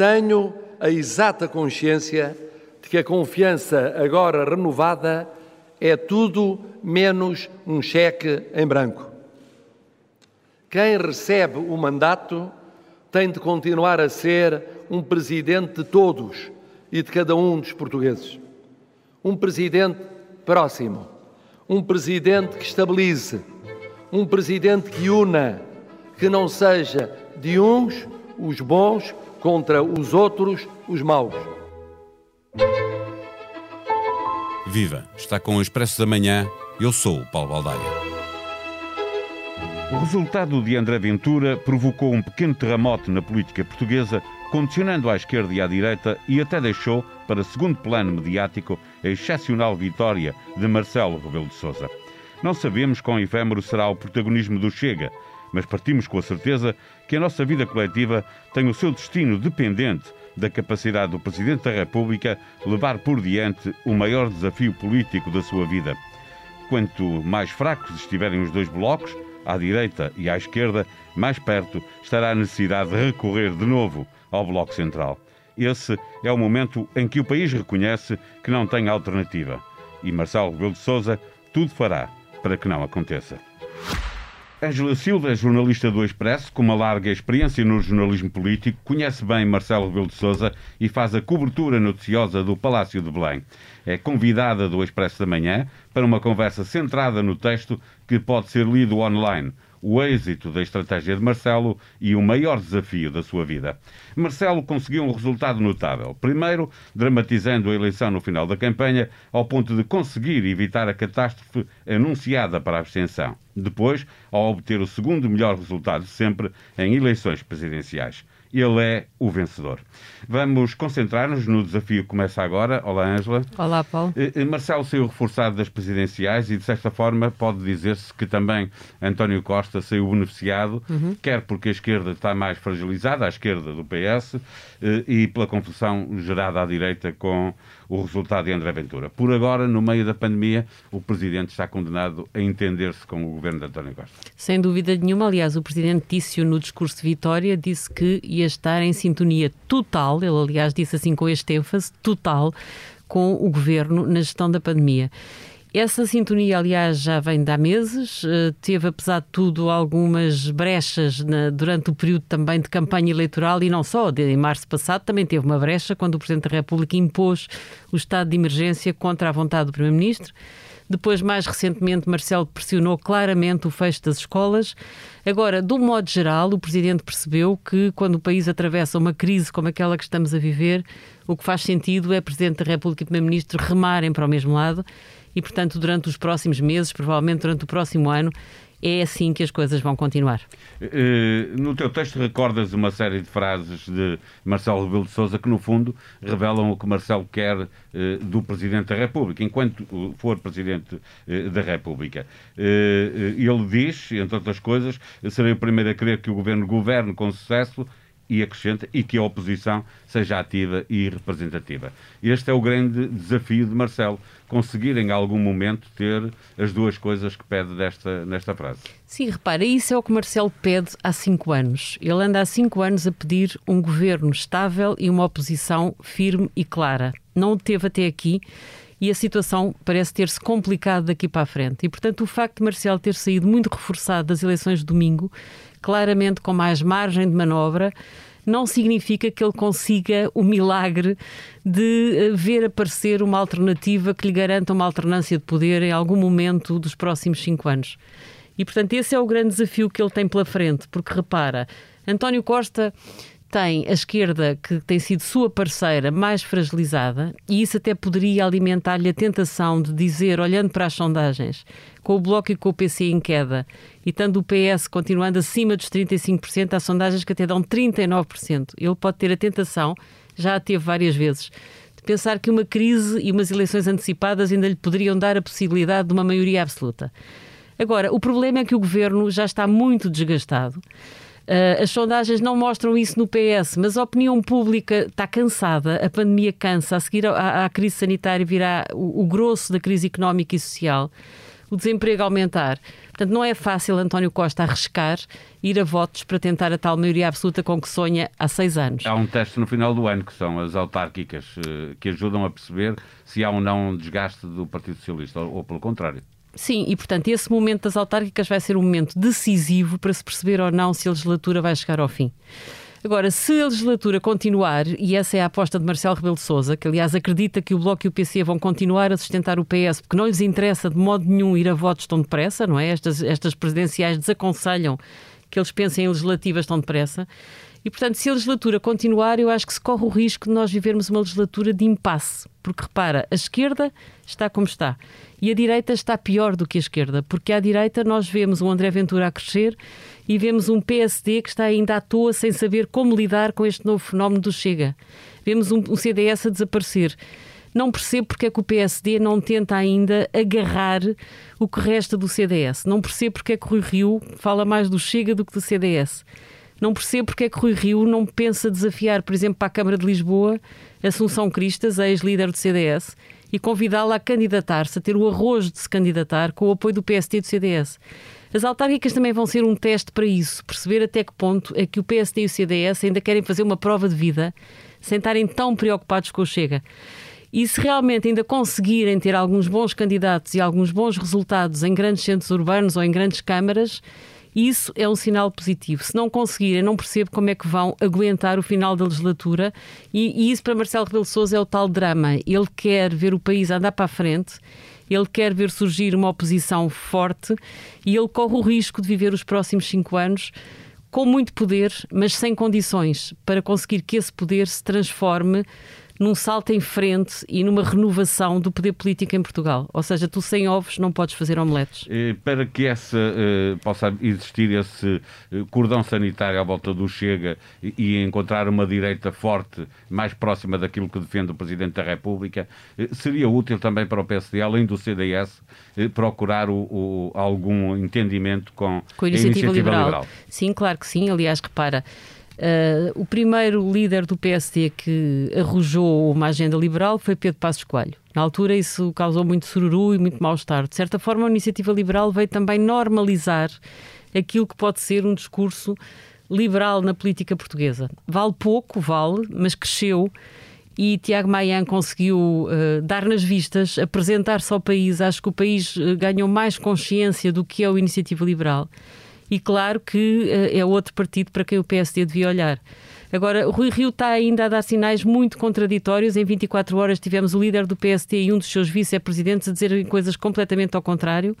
Tenho a exata consciência de que a confiança agora renovada é tudo menos um cheque em branco. Quem recebe o mandato tem de continuar a ser um presidente de todos e de cada um dos portugueses. Um presidente próximo, um presidente que estabilize, um presidente que una, que não seja de uns os bons contra os outros os maus. Viva! Está com o Expresso da Manhã. Eu sou o Paulo Baldaia. O resultado de André Ventura provocou um pequeno terremoto na política portuguesa, condicionando à esquerda e à direita e até deixou para segundo plano mediático a excepcional vitória de Marcelo Rebelo de Sousa. Não sabemos quão efêmero será o protagonismo do Chega, mas partimos com a certeza que a nossa vida coletiva tem o seu destino dependente da capacidade do Presidente da República levar por diante o maior desafio político da sua vida. Quanto mais fracos estiverem os dois blocos, à direita e à esquerda, mais perto estará a necessidade de recorrer de novo ao Bloco Central. Esse é o momento em que o país reconhece que não tem alternativa. E Marcelo Rebelo de Sousa tudo fará para que não aconteça. Ângela Silva é jornalista do Expresso, com uma larga experiência no jornalismo político, conhece bem Marcelo Rebelo de Sousa e faz a cobertura noticiosa do Palácio de Belém. É convidada do Expresso da Manhã para uma conversa centrada no texto que pode ser lido online o êxito da estratégia de Marcelo e o maior desafio da sua vida. Marcelo conseguiu um resultado notável. Primeiro, dramatizando a eleição no final da campanha, ao ponto de conseguir evitar a catástrofe anunciada para a abstenção. Depois, ao obter o segundo melhor resultado sempre em eleições presidenciais ele é o vencedor. Vamos concentrar-nos no desafio que começa agora. Olá, Ângela. Olá, Paulo. Eh, eh, Marcelo saiu reforçado das presidenciais e, de certa forma, pode dizer-se que também António Costa saiu beneficiado, uhum. quer porque a esquerda está mais fragilizada, a esquerda do PS, eh, e pela confusão gerada à direita com o resultado de André Ventura. Por agora, no meio da pandemia, o Presidente está condenado a entender-se com o governo de António Costa. Sem dúvida nenhuma. Aliás, o Presidente disse no discurso de vitória, disse que ia estar em sintonia total, ele aliás disse assim com este ênfase, total, com o Governo na gestão da pandemia. Essa sintonia, aliás, já vem de há meses. Uh, teve, apesar de tudo, algumas brechas na, durante o período também de campanha eleitoral e não só. Em março passado também teve uma brecha quando o Presidente da República impôs o estado de emergência contra a vontade do Primeiro-Ministro. Depois, mais recentemente, Marcelo pressionou claramente o fecho das escolas. Agora, um modo geral, o Presidente percebeu que quando o país atravessa uma crise como aquela que estamos a viver, o que faz sentido é Presidente da República e Primeiro-Ministro remarem para o mesmo lado e, portanto, durante os próximos meses, provavelmente durante o próximo ano, é assim que as coisas vão continuar. Eh, no teu texto recordas uma série de frases de Marcelo Rebelo de Sousa que, no fundo, revelam o que Marcelo quer eh, do Presidente da República, enquanto for Presidente eh, da República. Ele diz, entre outras coisas, serei o primeiro a querer que o Governo governe com sucesso e acrescenta e que a oposição seja ativa e representativa. Este é o grande desafio de Marcelo, conseguir em algum momento ter as duas coisas que pede desta, nesta frase. Sim, repara, isso é o que Marcelo pede há cinco anos. Ele anda há cinco anos a pedir um governo estável e uma oposição firme e clara. Não o teve até aqui e a situação parece ter-se complicado daqui para a frente. E, portanto, o facto de Marcelo ter saído muito reforçado das eleições de domingo claramente com mais margem de manobra, não significa que ele consiga o milagre de eh, ver aparecer uma alternativa que lhe garanta uma alternância de poder em algum momento dos próximos cinco anos. E, portanto, esse é o grande desafio que ele tem pela frente, porque repara, António Costa tem a esquerda, que tem sido sua parceira, mais fragilizada, e isso até poderia alimentar-lhe a tentação de dizer, olhando para as sondagens, com o Bloco e com o PC em queda, e estando o PS continuando acima dos 35%, há sondagens que até dão 39%. Ele pode ter a tentação, já a teve várias vezes, de pensar que uma crise e umas eleições antecipadas ainda lhe poderiam dar a possibilidade de uma maioria absoluta. Agora, o problema é que o governo já está muito desgastado. Uh, as sondagens não mostram isso no PS, mas a opinião pública está cansada, a pandemia cansa, a seguir à, à crise sanitária virá o, o grosso da crise económica e social. o desemprego aumentar. Portanto, não é fácil António Costa arriscar ir a votos para tentar a tal maioria absoluta com que sonha há seis anos. Há um teste no final do ano, que são as autárquicas, eh, que ajudam a perceber se há ou não um desgaste do Partido Socialista, ou, ou pelo contrário. Sim, e portanto esse momento das autárquicas vai ser um momento decisivo para se perceber ou não se a legislatura vai chegar ao fim. Agora, se a legislatura continuar, e essa é a aposta de Marcelo Rebelo de Sousa, que aliás acredita que o Bloco e o PC vão continuar a sustentar o PS, porque não lhes interessa de modo nenhum ir a votos tão depressa, não é? Estas, estas presidenciais desaconselham que eles pensem em legislativas tão depressa. E, portanto, se a legislatura continuar, eu acho que se corre o risco de nós vivermos uma legislatura de impasse. Porque, repara, a esquerda está como está. E a direita está pior do que a esquerda. Porque à direita nós vemos o André Ventura a crescer e vemos um PSD que está ainda à toa sem saber como lidar com este novo fenómeno do Chega. Vemos um, um CDS a desaparecer. Não percebo porque é que o PSD não tenta ainda agarrar o que resta do CDS. Não percebo porque é que Rui Rio fala mais do Chega do que do CDS. Não percebo porque é que Rui Rio não pensa desafiar, por exemplo, para a Câmara de Lisboa, Assunção Cristas, ex-líder do CDS, e convidá-la a candidatar-se, a ter o arrojo de se candidatar com o apoio do PSD e do CDS. As autárquicas também vão ser um teste para isso, perceber até que ponto é que o PSD e o CDS ainda querem fazer uma prova de vida sem estarem tão preocupados com o Chega. E se realmente ainda conseguirem ter alguns bons candidatos e alguns bons resultados em grandes centros urbanos ou em grandes câmaras, isso é um sinal positivo. Se não conseguirem, não percebo como é que vão aguentar o final da legislatura. E, e isso para Marcelo Rebelo Sousa é o tal drama. Ele quer ver o país andar para a frente ele quer ver surgir uma oposição forte e ele corre o risco de viver os próximos cinco anos com muito poder, mas sem condições para conseguir que esse poder se transforme num salto em frente e numa renovação do poder político em Portugal. Ou seja, tu sem ovos não podes fazer omeletes. Para que essa, uh, possa existir esse uh, cordão sanitário à volta do Chega e, encontrar uma direita forte, mais próxima daquilo que defende o Presidente da República, seria útil também para o PSD, além do CDS, procurar o, o, algum entendimento com, com a iniciativa, a iniciativa liberal. liberal. Sim, claro que sim. Aliás, repara, Uh, o primeiro líder do PSD que arrojou uma agenda liberal foi Pedro Passos Coelho. Na altura isso causou muito sururu e muito mal-estar. De certa forma, a iniciativa liberal veio também normalizar aquilo que pode ser um discurso liberal na política portuguesa. Vale pouco, vale, mas cresceu e Tiago Maia conseguiu uh, dar nas vistas, apresentar-se ao país. Acho que o país uh, ganhou mais consciência do que é o Iniciativa Liberal e claro que uh, é outro partido para quem o PSD devia olhar. Agora, Rui Rio está ainda a dar sinais muito contraditórios. Em 24 horas tivemos o líder do PSD e um dos seus vice-presidentes a dizerem coisas completamente ao contrário.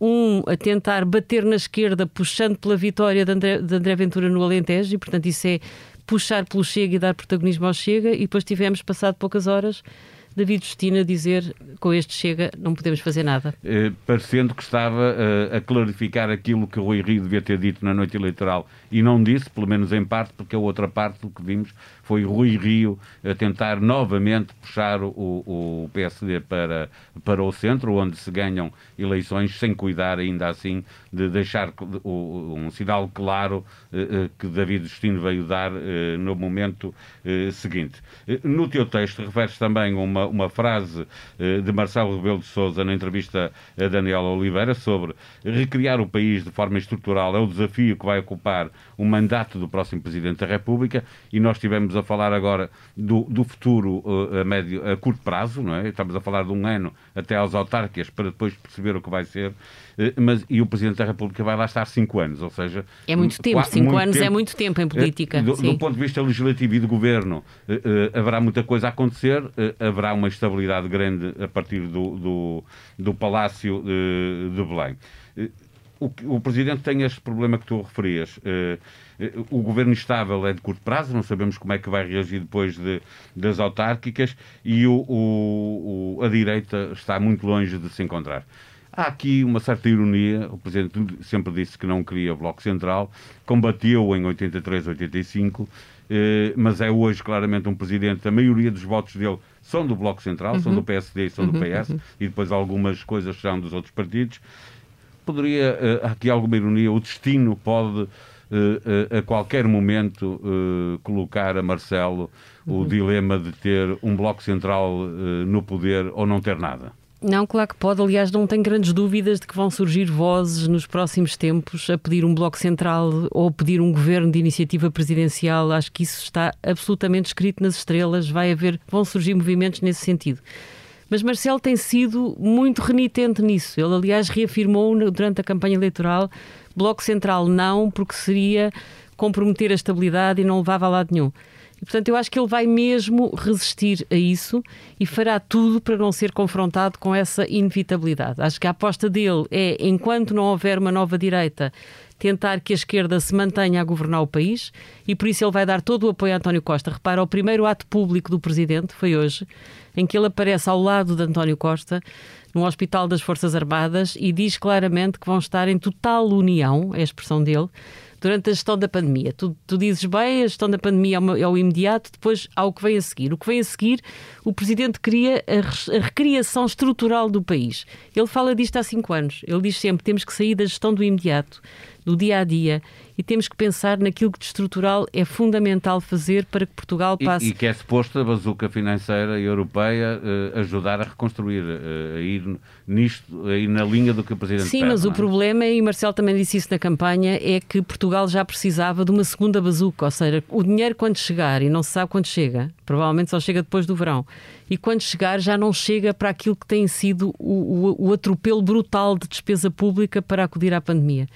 Um a tentar bater na esquerda, puxando pela vitória de André, de André Ventura no Alentejo, e portanto isso é puxar pelo Chega e dar protagonismo ao Chega. E depois tivemos, passado poucas horas, David Justina dizer com este chega não podemos fazer nada. Eh, parecendo que estava eh, a clarificar aquilo que o Rui Rio devia ter dito na noite eleitoral e não disse, pelo menos em parte, porque a outra parte do que vimos foi Rui Rio a tentar novamente puxar o, o PSD para, para o centro, onde se ganham eleições sem cuidar ainda assim de deixar um sinal claro eh, eh, que David Justino veio dar eh, no momento seguinte. No teu texto referes também uma, uma frase de Marcelo Rebelo de Sousa na entrevista a Daniela Oliveira sobre recriar o país de forma estrutural é o desafio que vai ocupar o mandato do próximo Presidente da República e nós tivemos a falar agora do, do futuro a, médio, a curto prazo, não é? Estamos a falar de um ano até às autárquicas para depois perceber o que vai ser eh, mas, e o Presidente da República vai lá estar cinco anos, ou seja... É muito tempo, cinco muito anos é tempo. é muito tempo em política. Eh, do, do, ponto de vista legislativo e de governo, haverá muita coisa a acontecer, uh, uma estabilidade grande a partir do, do, do Palácio de, de Belém. O, o, Presidente tem este problema que tu referias. o governo estável é de curto prazo, não sabemos como é que vai reagir depois de, das autárquicas e o, o, a direita está muito longe de se encontrar. Há aqui uma certa ironia. O Presidente sempre disse que não queria Bloco Central, combateu em 83, 85, eh, mas é hoje claramente um Presidente. A maioria dos votos dele são do Bloco Central, uhum. são do PSD e são uhum. do PS, uhum. e depois algumas coisas são dos outros partidos. Poderia, eh, há aqui alguma ironia, o destino pode. Uh, uh, a qualquer momento uh, colocar a Marcelo uhum. o dilema de ter um bloco central no poder ou não ter nada. Não, claro que pode. Aliás, não tenho grandes dúvidas de que vão surgir vozes nos próximos tempos a pedir um bloco central ou pedir um governo de iniciativa presidencial. Acho que isso está absolutamente escrito nas estrelas. Vai haver, vão surgir movimentos nesse sentido. Mas Marcelo tem sido muito renitente nisso. Ele, aliás, reafirmou durante a campanha eleitoral: Bloco Central não, porque seria comprometer a estabilidade e não levava a lado nenhum. E, portanto, eu acho que ele vai mesmo resistir a isso e fará tudo para não ser confrontado com essa inevitabilidade. Acho que a aposta dele é, enquanto não houver uma nova direita, tentar que a esquerda se mantenha a governar o país e por isso ele vai dar todo o apoio a António Costa. Repara, o primeiro ato público do presidente foi hoje, em que ele aparece ao lado de António Costa no Hospital das Forças Armadas e diz claramente que vão estar em total união, é a expressão dele, durante a gestão da pandemia. Tu, tu dizes bem, a gestão da pandemia é, uma, é, o imediato, depois há o que vem a seguir. O que vem a seguir, o Presidente cria a, a recriação estrutural do país. Ele fala disto há cinco anos. Ele diz sempre temos que sair da gestão do imediato, do dia a dia, e temos que pensar naquilo que de estrutural é fundamental fazer para que Portugal passe. E, e que é suposto a bazuca financeira europeia uh, ajudar a reconstruir, uh, a ir nisto, a ir na linha do que o Presidente Sim, mas é? o problema, e Marcelo também disse isso na campanha, é que Portugal já precisava de uma segunda bazuca, ou seja, o dinheiro quando chegar, e não se sabe quando chega, provavelmente só chega depois do verão, e quando chegar já não chega para aquilo que tem sido o, o, o atropelo brutal de despesa pública para acudir à pandemia.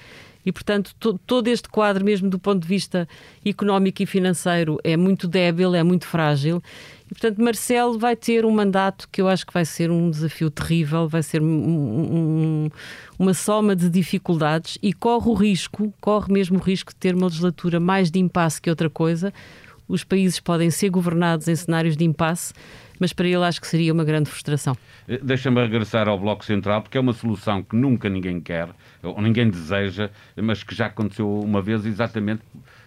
E, portanto, to, todo este quadro, mesmo do ponto de vista económico e financeiro, é muito débil, é muito frágil. E, portanto, Marcelo vai ter um mandato que eu acho que vai ser um desafio terrível, vai ser um, um, uma soma de dificuldades e corre o risco, corre mesmo o risco de ter uma legislatura mais de impasse que outra coisa. Os países podem ser governados em cenários de impasse mas para ele acho que seria uma grande frustração. Eh, deixa-me regressar ao Bloco Central, porque é uma solução que nunca ninguém quer, ou ninguém deseja, mas que já aconteceu uma vez exatamente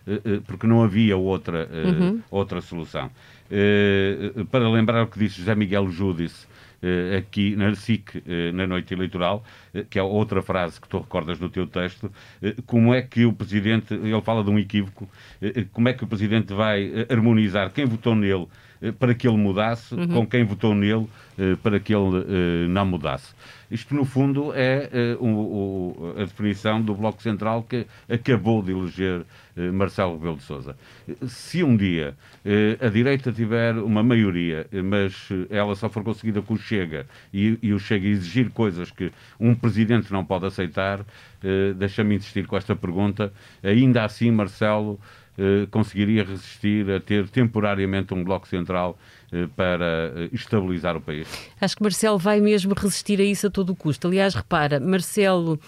eh, eh, porque não havia outra, uhum. outra solução. Para lembrar o que disse José Miguel Júdice, aqui na SIC, na noite eleitoral, que é outra frase que tu recordas no teu texto, como é que o Presidente, ele fala de um equívoco, como é que o Presidente vai harmonizar quem votou nele para que ele mudasse, uhum. com quem votou nele eh, para que ele eh, não mudasse. Isto, no fundo, é a definição do Bloco Central que acabou de eleger Marcelo Rebelo de Sousa. Se um dia a direita tiver uma maioria, mas ela só for conseguida com o Chega e, e o Chega exigir coisas que um presidente não pode aceitar, deixa-me insistir com esta pergunta, ainda assim, Marcelo, eh, conseguiria resistir a ter temporariamente um bloco central eh, para eh, estabilizar o país? Acho que Marcelo vai mesmo resistir a isso a todo o custo. Aliás, repara, Marcelo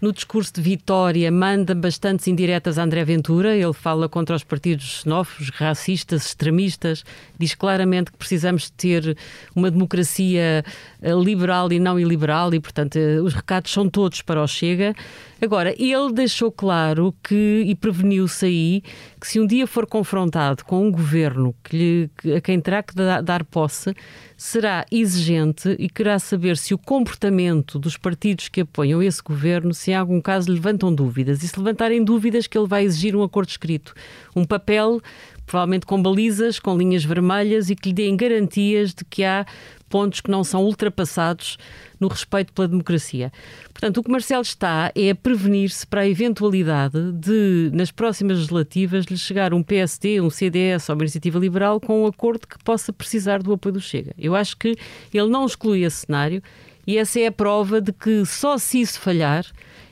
no discurso de vitória, manda bastantes indiretas a André Ventura. Ele fala contra os partidos xenófobos, racistas, extremistas. Diz claramente que precisamos ter uma democracia eh, liberal e não iliberal e, portanto, eh, os recados são todos para o Chega. Agora, ele deixou claro que, e preveniu-se aí, que se um dia for confrontado com um governo que lhe, a quem terá que dar posse, será exigente e querá saber se o comportamento dos partidos que apoiam esse governo, se em algum caso levantam dúvidas. E se levantarem dúvidas, que ele vai exigir um acordo escrito, um papel, provavelmente com balizas, com linhas vermelhas e que lhe deem garantias de que há pontos que não são ultrapassados no respeito pela democracia. Portanto, o que Marcelo está é a prevenir-se para a eventualidade de, nas próximas legislativas, lhe chegar um PSD, um CDS ou uma iniciativa liberal com um acordo que possa precisar do apoio do Chega. Eu acho que ele não exclui esse cenário e essa é a prova de que só se isso falhar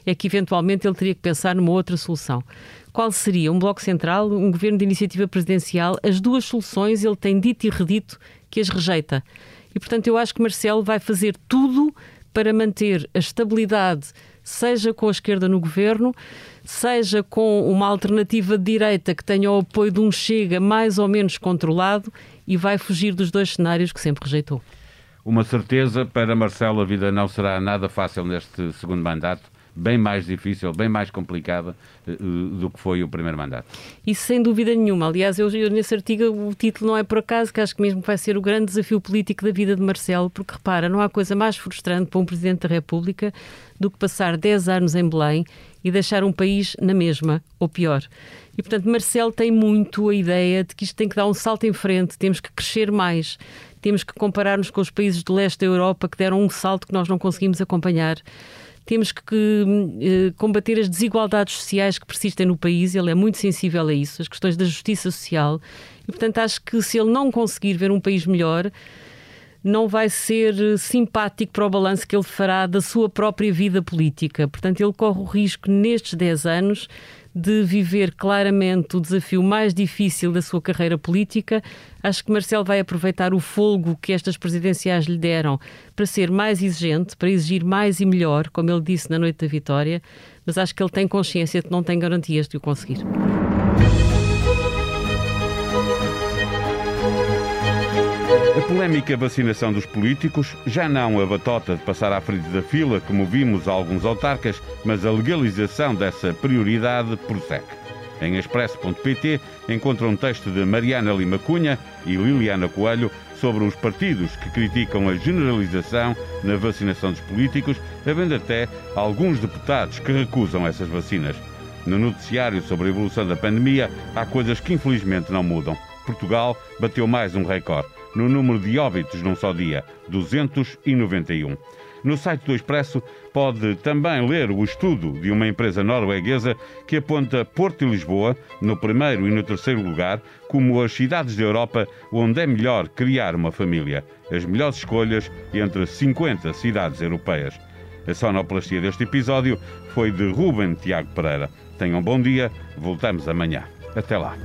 é que eventualmente ele teria que pensar numa outra solução. Qual seria? Um bloco central, um governo de iniciativa presidencial? As duas soluções ele tem dito e redito que as rejeita. E, portanto, eu acho que Marcelo vai fazer tudo para manter a estabilidade, seja com a esquerda no governo, seja com uma alternativa de direita que tenha o apoio de um Chega mais ou menos controlado e vai fugir dos dois cenários que sempre rejeitou. Uma certeza, para Marcelo a vida não será nada fácil neste segundo mandato bem mais difícil, bem mais complicada uh, do que foi o primeiro mandato. Isso sem dúvida nenhuma. Aliás, eu, eu, nesse artigo o título não é por acaso, que acho que mesmo vai ser o grande desafio político da vida de Marcelo, porque repara, não há coisa mais frustrante para um Presidente da República do que passar 10 anos em Belém e deixar um país na mesma, ou pior. E, portanto, Marcelo tem muito a ideia de que isto tem que dar um salto em frente, temos que crescer mais, temos que comparar-nos com os países do leste da Europa que deram um salto que nós não conseguimos acompanhar. Temos que eh, combater as desigualdades sociais que persistem no país, ele é muito sensível a isso, as questões da justiça social. E, portanto, acho que se ele não conseguir ver um país melhor, não vai ser simpático para o balanço que ele fará da sua própria vida política. Portanto, ele corre o risco, nestes 10 anos, de viver claramente o desafio mais difícil da sua carreira política. Acho que Marcelo vai aproveitar o folgo que estas presidenciais lhe deram para ser mais exigente, para exigir mais e melhor, como ele disse na noite da vitória, mas acho que ele tem consciência de que não tem garantias de o conseguir. A polémica vacinação dos políticos, já não a batota de passar à frente da fila, como vimos alguns autarcas, mas a legalização dessa prioridade prossegue. Em expresso.pt encontra um texto de Mariana Lima Cunha e Liliana Coelho sobre os partidos que criticam a generalização na vacinação dos políticos, havendo até alguns deputados que recusam essas vacinas. No noticiário sobre a evolução da pandemia, há coisas que infelizmente não mudam. Portugal bateu mais um recorde no número de óbitos num só dia, 291. No site do Expresso pode também ler o estudo de uma empresa norueguesa que aponta Porto e Lisboa, no primeiro e no terceiro lugar, como as cidades da Europa onde é melhor criar uma família. As melhores escolhas entre 50 cidades europeias. A sonoplastia deste episódio foi de Ruben Tiago Pereira. Tenham um bom dia, voltamos amanhã. Até lá.